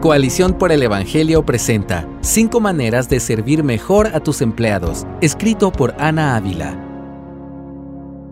Coalición por el Evangelio presenta Cinco maneras de servir mejor a tus empleados, escrito por Ana Ávila.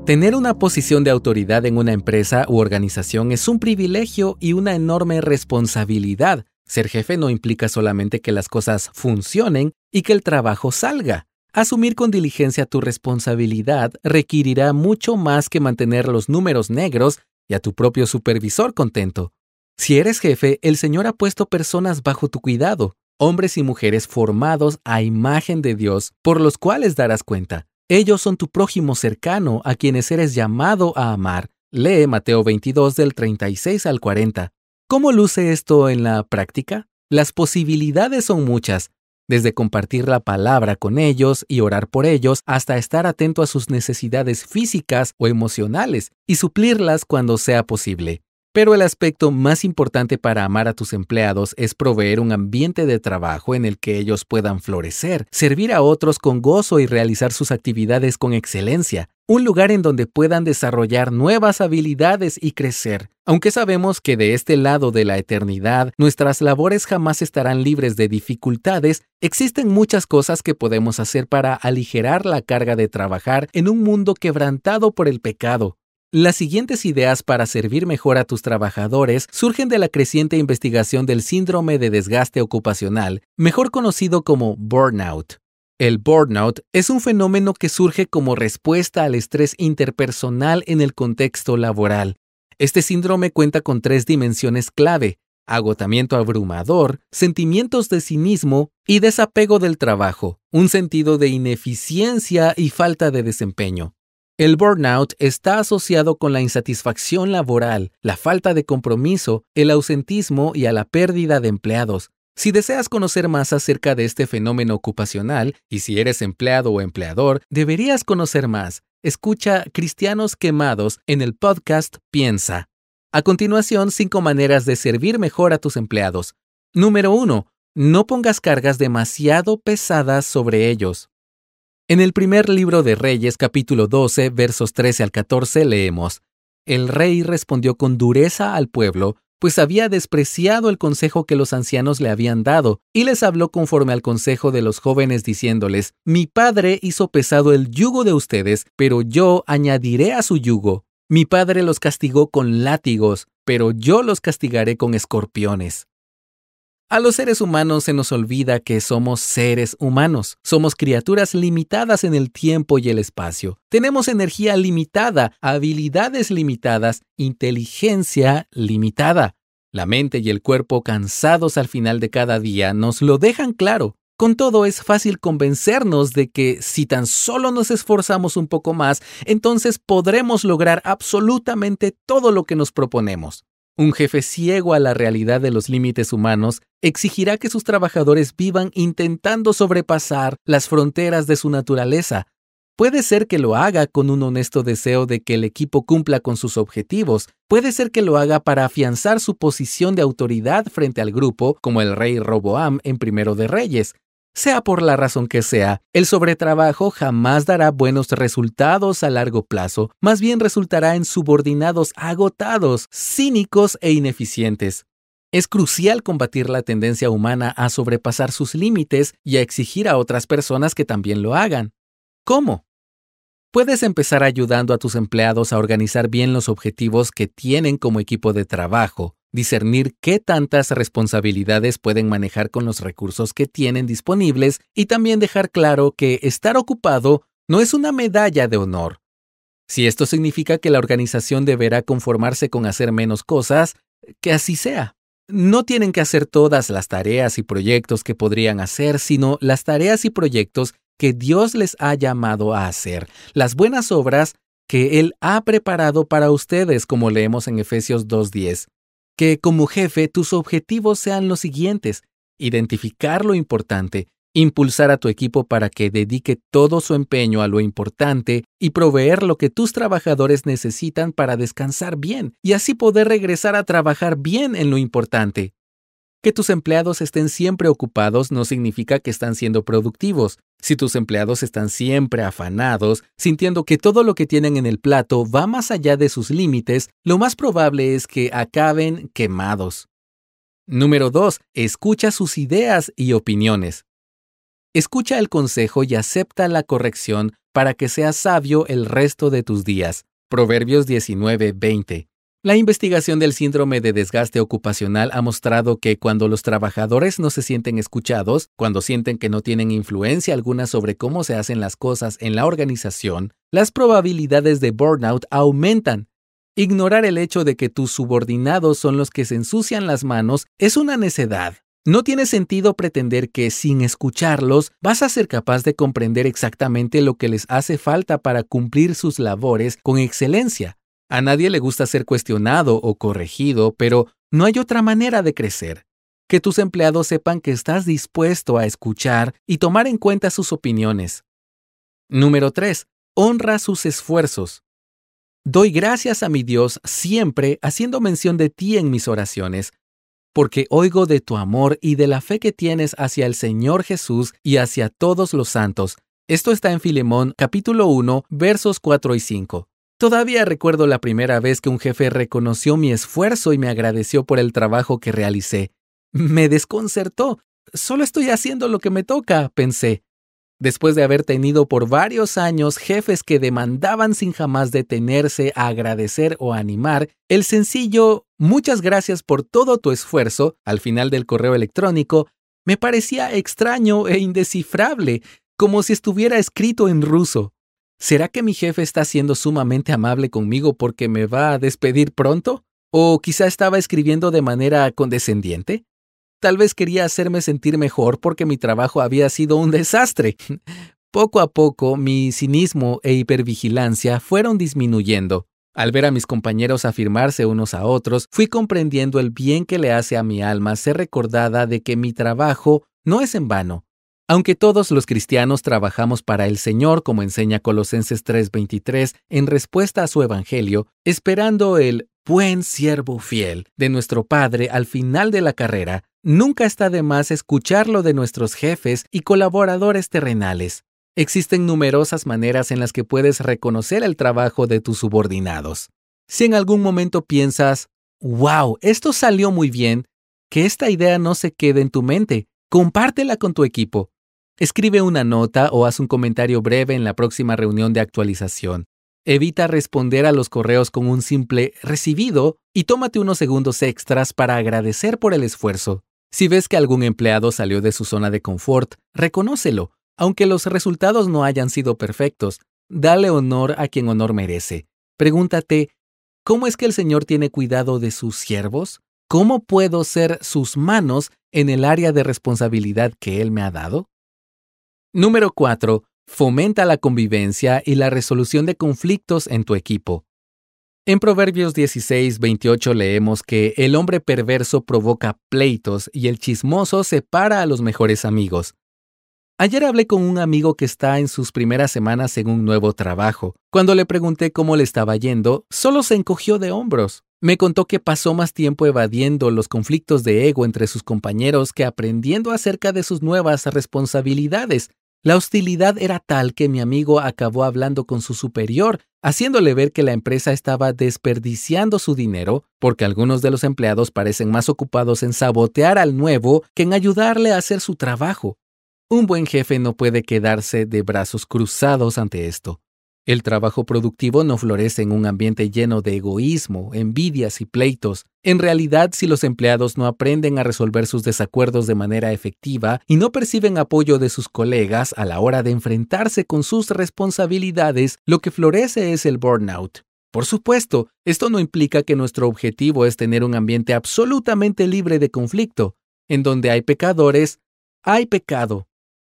Tener una posición de autoridad en una empresa u organización es un privilegio y una enorme responsabilidad. Ser jefe no implica solamente que las cosas funcionen y que el trabajo salga. Asumir con diligencia tu responsabilidad requerirá mucho más que mantener los números negros y a tu propio supervisor contento. Si eres jefe, el Señor ha puesto personas bajo tu cuidado, hombres y mujeres formados a imagen de Dios, por los cuales darás cuenta. Ellos son tu prójimo cercano a quienes eres llamado a amar. Lee Mateo 22 del 36 al 40. ¿Cómo luce esto en la práctica? Las posibilidades son muchas, desde compartir la palabra con ellos y orar por ellos hasta estar atento a sus necesidades físicas o emocionales y suplirlas cuando sea posible. Pero el aspecto más importante para amar a tus empleados es proveer un ambiente de trabajo en el que ellos puedan florecer, servir a otros con gozo y realizar sus actividades con excelencia. Un lugar en donde puedan desarrollar nuevas habilidades y crecer. Aunque sabemos que de este lado de la eternidad nuestras labores jamás estarán libres de dificultades, existen muchas cosas que podemos hacer para aligerar la carga de trabajar en un mundo quebrantado por el pecado. Las siguientes ideas para servir mejor a tus trabajadores surgen de la creciente investigación del síndrome de desgaste ocupacional, mejor conocido como burnout. El burnout es un fenómeno que surge como respuesta al estrés interpersonal en el contexto laboral. Este síndrome cuenta con tres dimensiones clave, agotamiento abrumador, sentimientos de cinismo y desapego del trabajo, un sentido de ineficiencia y falta de desempeño. El burnout está asociado con la insatisfacción laboral, la falta de compromiso, el ausentismo y a la pérdida de empleados. Si deseas conocer más acerca de este fenómeno ocupacional, y si eres empleado o empleador, deberías conocer más. Escucha Cristianos Quemados en el podcast Piensa. A continuación, cinco maneras de servir mejor a tus empleados. Número 1. No pongas cargas demasiado pesadas sobre ellos. En el primer libro de Reyes capítulo 12 versos 13 al 14 leemos, El rey respondió con dureza al pueblo, pues había despreciado el consejo que los ancianos le habían dado, y les habló conforme al consejo de los jóvenes diciéndoles, Mi padre hizo pesado el yugo de ustedes, pero yo añadiré a su yugo. Mi padre los castigó con látigos, pero yo los castigaré con escorpiones. A los seres humanos se nos olvida que somos seres humanos. Somos criaturas limitadas en el tiempo y el espacio. Tenemos energía limitada, habilidades limitadas, inteligencia limitada. La mente y el cuerpo cansados al final de cada día nos lo dejan claro. Con todo es fácil convencernos de que si tan solo nos esforzamos un poco más, entonces podremos lograr absolutamente todo lo que nos proponemos. Un jefe ciego a la realidad de los límites humanos exigirá que sus trabajadores vivan intentando sobrepasar las fronteras de su naturaleza. Puede ser que lo haga con un honesto deseo de que el equipo cumpla con sus objetivos, puede ser que lo haga para afianzar su posición de autoridad frente al grupo, como el rey Roboam en Primero de Reyes, sea por la razón que sea, el sobretrabajo jamás dará buenos resultados a largo plazo, más bien resultará en subordinados agotados, cínicos e ineficientes. Es crucial combatir la tendencia humana a sobrepasar sus límites y a exigir a otras personas que también lo hagan. ¿Cómo? Puedes empezar ayudando a tus empleados a organizar bien los objetivos que tienen como equipo de trabajo, discernir qué tantas responsabilidades pueden manejar con los recursos que tienen disponibles y también dejar claro que estar ocupado no es una medalla de honor. Si esto significa que la organización deberá conformarse con hacer menos cosas, que así sea. No tienen que hacer todas las tareas y proyectos que podrían hacer, sino las tareas y proyectos que Dios les ha llamado a hacer, las buenas obras que Él ha preparado para ustedes, como leemos en Efesios 2.10 que como jefe tus objetivos sean los siguientes. Identificar lo importante, impulsar a tu equipo para que dedique todo su empeño a lo importante y proveer lo que tus trabajadores necesitan para descansar bien y así poder regresar a trabajar bien en lo importante. Que tus empleados estén siempre ocupados no significa que están siendo productivos. Si tus empleados están siempre afanados, sintiendo que todo lo que tienen en el plato va más allá de sus límites, lo más probable es que acaben quemados. Número 2. Escucha sus ideas y opiniones. Escucha el consejo y acepta la corrección para que seas sabio el resto de tus días. Proverbios 19:20. La investigación del síndrome de desgaste ocupacional ha mostrado que cuando los trabajadores no se sienten escuchados, cuando sienten que no tienen influencia alguna sobre cómo se hacen las cosas en la organización, las probabilidades de burnout aumentan. Ignorar el hecho de que tus subordinados son los que se ensucian las manos es una necedad. No tiene sentido pretender que sin escucharlos vas a ser capaz de comprender exactamente lo que les hace falta para cumplir sus labores con excelencia. A nadie le gusta ser cuestionado o corregido, pero no hay otra manera de crecer. Que tus empleados sepan que estás dispuesto a escuchar y tomar en cuenta sus opiniones. Número 3. Honra sus esfuerzos. Doy gracias a mi Dios siempre haciendo mención de ti en mis oraciones, porque oigo de tu amor y de la fe que tienes hacia el Señor Jesús y hacia todos los santos. Esto está en Filemón capítulo 1 versos 4 y 5. Todavía recuerdo la primera vez que un jefe reconoció mi esfuerzo y me agradeció por el trabajo que realicé. Me desconcertó. Solo estoy haciendo lo que me toca, pensé. Después de haber tenido por varios años jefes que demandaban sin jamás detenerse a agradecer o animar, el sencillo muchas gracias por todo tu esfuerzo al final del correo electrónico me parecía extraño e indescifrable, como si estuviera escrito en ruso. ¿Será que mi jefe está siendo sumamente amable conmigo porque me va a despedir pronto? ¿O quizá estaba escribiendo de manera condescendiente? Tal vez quería hacerme sentir mejor porque mi trabajo había sido un desastre. Poco a poco, mi cinismo e hipervigilancia fueron disminuyendo. Al ver a mis compañeros afirmarse unos a otros, fui comprendiendo el bien que le hace a mi alma ser recordada de que mi trabajo no es en vano, aunque todos los cristianos trabajamos para el Señor, como enseña Colosenses 3:23, en respuesta a su Evangelio, esperando el buen siervo fiel de nuestro Padre al final de la carrera, nunca está de más escucharlo de nuestros jefes y colaboradores terrenales. Existen numerosas maneras en las que puedes reconocer el trabajo de tus subordinados. Si en algún momento piensas, wow, esto salió muy bien, que esta idea no se quede en tu mente, compártela con tu equipo. Escribe una nota o haz un comentario breve en la próxima reunión de actualización. Evita responder a los correos con un simple recibido y tómate unos segundos extras para agradecer por el esfuerzo. Si ves que algún empleado salió de su zona de confort, reconócelo, aunque los resultados no hayan sido perfectos. Dale honor a quien honor merece. Pregúntate, ¿cómo es que el Señor tiene cuidado de sus siervos? ¿Cómo puedo ser sus manos en el área de responsabilidad que Él me ha dado? Número 4. Fomenta la convivencia y la resolución de conflictos en tu equipo. En Proverbios 16, 28 leemos que el hombre perverso provoca pleitos y el chismoso separa a los mejores amigos. Ayer hablé con un amigo que está en sus primeras semanas en un nuevo trabajo. Cuando le pregunté cómo le estaba yendo, solo se encogió de hombros. Me contó que pasó más tiempo evadiendo los conflictos de ego entre sus compañeros que aprendiendo acerca de sus nuevas responsabilidades. La hostilidad era tal que mi amigo acabó hablando con su superior, haciéndole ver que la empresa estaba desperdiciando su dinero, porque algunos de los empleados parecen más ocupados en sabotear al nuevo que en ayudarle a hacer su trabajo. Un buen jefe no puede quedarse de brazos cruzados ante esto. El trabajo productivo no florece en un ambiente lleno de egoísmo, envidias y pleitos. En realidad, si los empleados no aprenden a resolver sus desacuerdos de manera efectiva y no perciben apoyo de sus colegas a la hora de enfrentarse con sus responsabilidades, lo que florece es el burnout. Por supuesto, esto no implica que nuestro objetivo es tener un ambiente absolutamente libre de conflicto. En donde hay pecadores, hay pecado.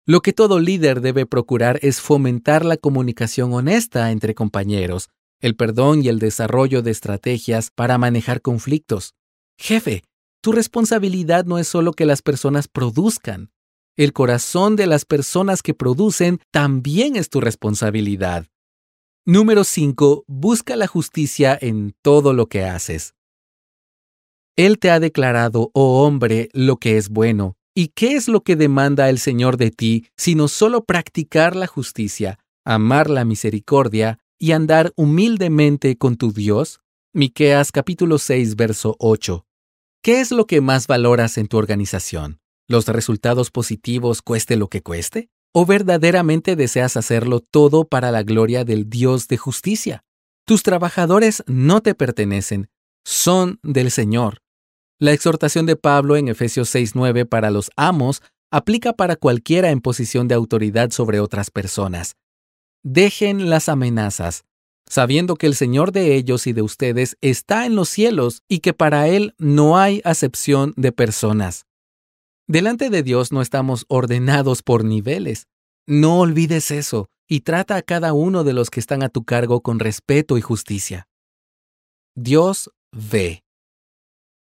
Lo que todo líder debe procurar es fomentar la comunicación honesta entre compañeros, el perdón y el desarrollo de estrategias para manejar conflictos. Jefe, tu responsabilidad no es solo que las personas produzcan. El corazón de las personas que producen también es tu responsabilidad. Número 5. Busca la justicia en todo lo que haces. Él te ha declarado, oh hombre, lo que es bueno, ¿Y qué es lo que demanda el Señor de ti, sino solo practicar la justicia, amar la misericordia y andar humildemente con tu Dios? Miqueas capítulo 6, verso 8. ¿Qué es lo que más valoras en tu organización? ¿Los resultados positivos cueste lo que cueste? ¿O verdaderamente deseas hacerlo todo para la gloria del Dios de justicia? Tus trabajadores no te pertenecen, son del Señor. La exhortación de Pablo en Efesios 6:9 para los amos aplica para cualquiera en posición de autoridad sobre otras personas. Dejen las amenazas, sabiendo que el Señor de ellos y de ustedes está en los cielos y que para Él no hay acepción de personas. Delante de Dios no estamos ordenados por niveles. No olvides eso y trata a cada uno de los que están a tu cargo con respeto y justicia. Dios ve.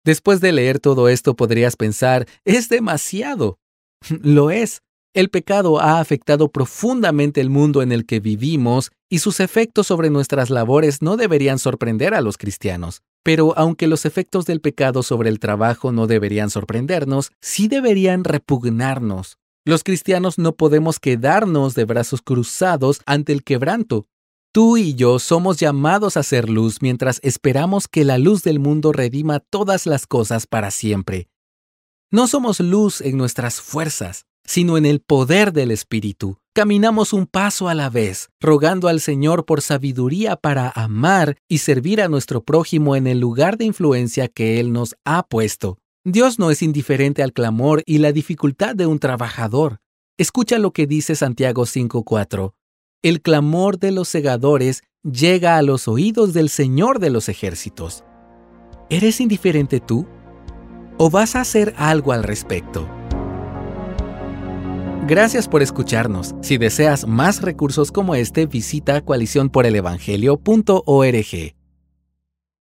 Después de leer todo esto podrías pensar, es demasiado. Lo es. El pecado ha afectado profundamente el mundo en el que vivimos y sus efectos sobre nuestras labores no deberían sorprender a los cristianos. Pero aunque los efectos del pecado sobre el trabajo no deberían sorprendernos, sí deberían repugnarnos. Los cristianos no podemos quedarnos de brazos cruzados ante el quebranto. Tú y yo somos llamados a ser luz mientras esperamos que la luz del mundo redima todas las cosas para siempre. No somos luz en nuestras fuerzas, sino en el poder del Espíritu. Caminamos un paso a la vez, rogando al Señor por sabiduría para amar y servir a nuestro prójimo en el lugar de influencia que Él nos ha puesto. Dios no es indiferente al clamor y la dificultad de un trabajador. Escucha lo que dice Santiago 5.4. El clamor de los segadores llega a los oídos del Señor de los ejércitos. ¿Eres indiferente tú? ¿O vas a hacer algo al respecto? Gracias por escucharnos. Si deseas más recursos como este, visita coaliciónporelevangelio.org.